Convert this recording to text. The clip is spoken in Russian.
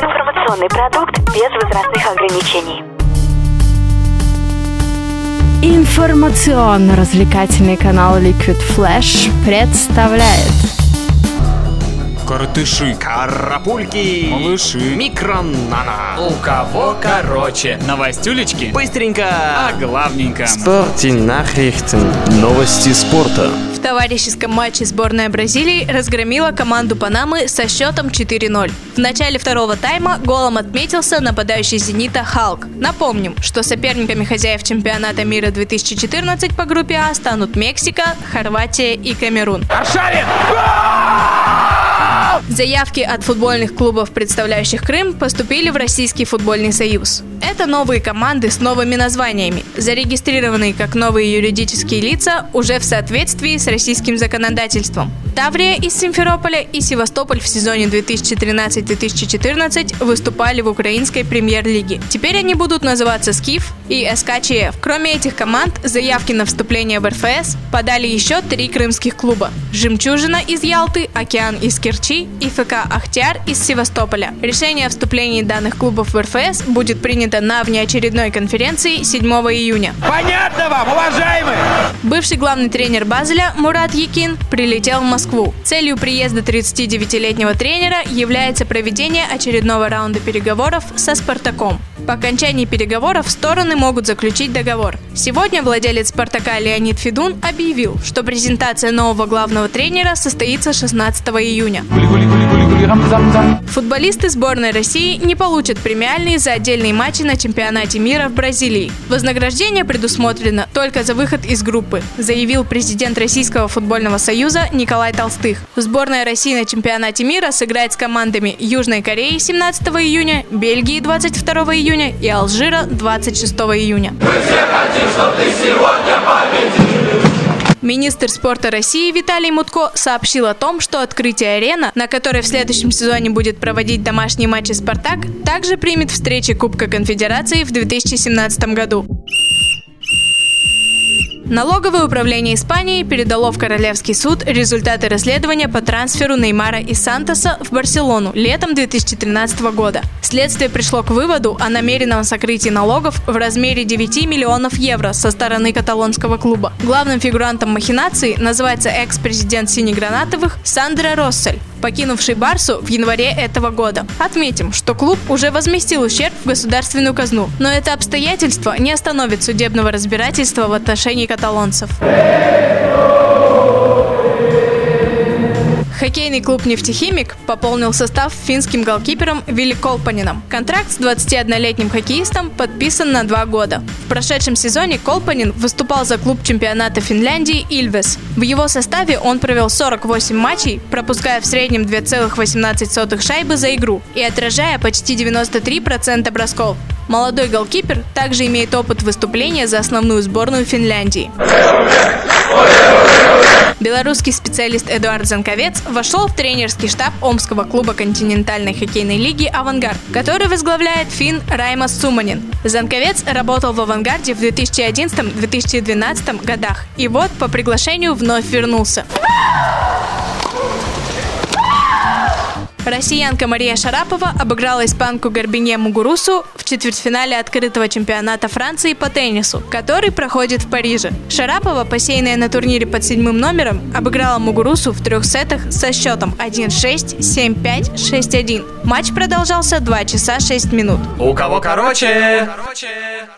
Информационный продукт без возрастных ограничений. Информационно-развлекательный канал Liquid Flash представляет Коротыши, Карапульки, малыши, микронана. у кого короче. Новостюлечки, Быстренько. а главненько. Nachrichten. Новости спорта. В товарищеском матче сборная Бразилии разгромила команду Панамы со счетом 4-0. В начале второго тайма голом отметился нападающий «Зенита» Халк. Напомним, что соперниками хозяев чемпионата мира 2014 по группе А станут Мексика, Хорватия и Камерун. Заявки от футбольных клубов, представляющих Крым, поступили в Российский футбольный союз. Это новые команды с новыми названиями, зарегистрированные как новые юридические лица уже в соответствии с российским законодательством. Таврия из Симферополя и Севастополь в сезоне 2013-2014 выступали в украинской премьер-лиге. Теперь они будут называться «Скиф» и СКЧФ. Кроме этих команд, заявки на вступление в РФС подали еще три крымских клуба. «Жемчужина» из Ялты, «Океан» из Керчи и ФК «Ахтяр» из Севастополя. Решение о вступлении данных клубов в РФС будет принято на внеочередной конференции 7 июня. Понятно вам, уважаемые? Бывший главный тренер Базеля Мурат Якин прилетел в Москву. Целью приезда 39-летнего тренера является проведение очередного раунда переговоров со «Спартаком». По окончании переговоров стороны могут заключить договор. Сегодня владелец «Спартака» Леонид Федун объявил, что презентация нового главного тренера состоится 16 июня. Футболисты сборной России не получат премиальные за отдельные матчи на чемпионате мира в Бразилии. Вознаграждение предусмотрено только за выход из группы, заявил президент Российского футбольного союза Николай Толстых. Сборная России на чемпионате мира сыграет с командами Южной Кореи 17 июня, Бельгии 22 июня и Алжира 26 июня. Министр спорта России Виталий Мутко сообщил о том, что открытие арена, на которой в следующем сезоне будет проводить домашние матчи «Спартак», также примет встречи Кубка Конфедерации в 2017 году. Налоговое управление Испании передало в Королевский суд результаты расследования по трансферу Неймара из Сантоса в Барселону летом 2013 года. Следствие пришло к выводу о намеренном сокрытии налогов в размере 9 миллионов евро со стороны каталонского клуба. Главным фигурантом махинации называется экс-президент синегранатовых Сандра Россель, покинувший Барсу в январе этого года. Отметим, что клуб уже возместил ущерб в государственную казну, но это обстоятельство не остановит судебного разбирательства в отношении каталонцев. Хоккейный клуб «Нефтехимик» пополнил состав финским голкипером Вилли Колпанином. Контракт с 21-летним хоккеистом подписан на два года. В прошедшем сезоне Колпанин выступал за клуб чемпионата Финляндии «Ильвес». В его составе он провел 48 матчей, пропуская в среднем 2,18 шайбы за игру и отражая почти 93% бросков. Молодой голкипер также имеет опыт выступления за основную сборную Финляндии. Белорусский специалист Эдуард Занковец вошел в тренерский штаб Омского клуба континентальной хоккейной лиги «Авангард», который возглавляет фин Раймас Суманин. Занковец работал в «Авангарде» в 2011-2012 годах и вот по приглашению вновь вернулся. Россиянка Мария Шарапова обыграла испанку Горбине Мугурусу в четвертьфинале открытого чемпионата Франции по теннису, который проходит в Париже. Шарапова, посеянная на турнире под седьмым номером, обыграла Мугурусу в трех сетах со счетом 1-6, 7-5, 6-1. Матч продолжался 2 часа 6 минут. У кого короче? Короче, короче.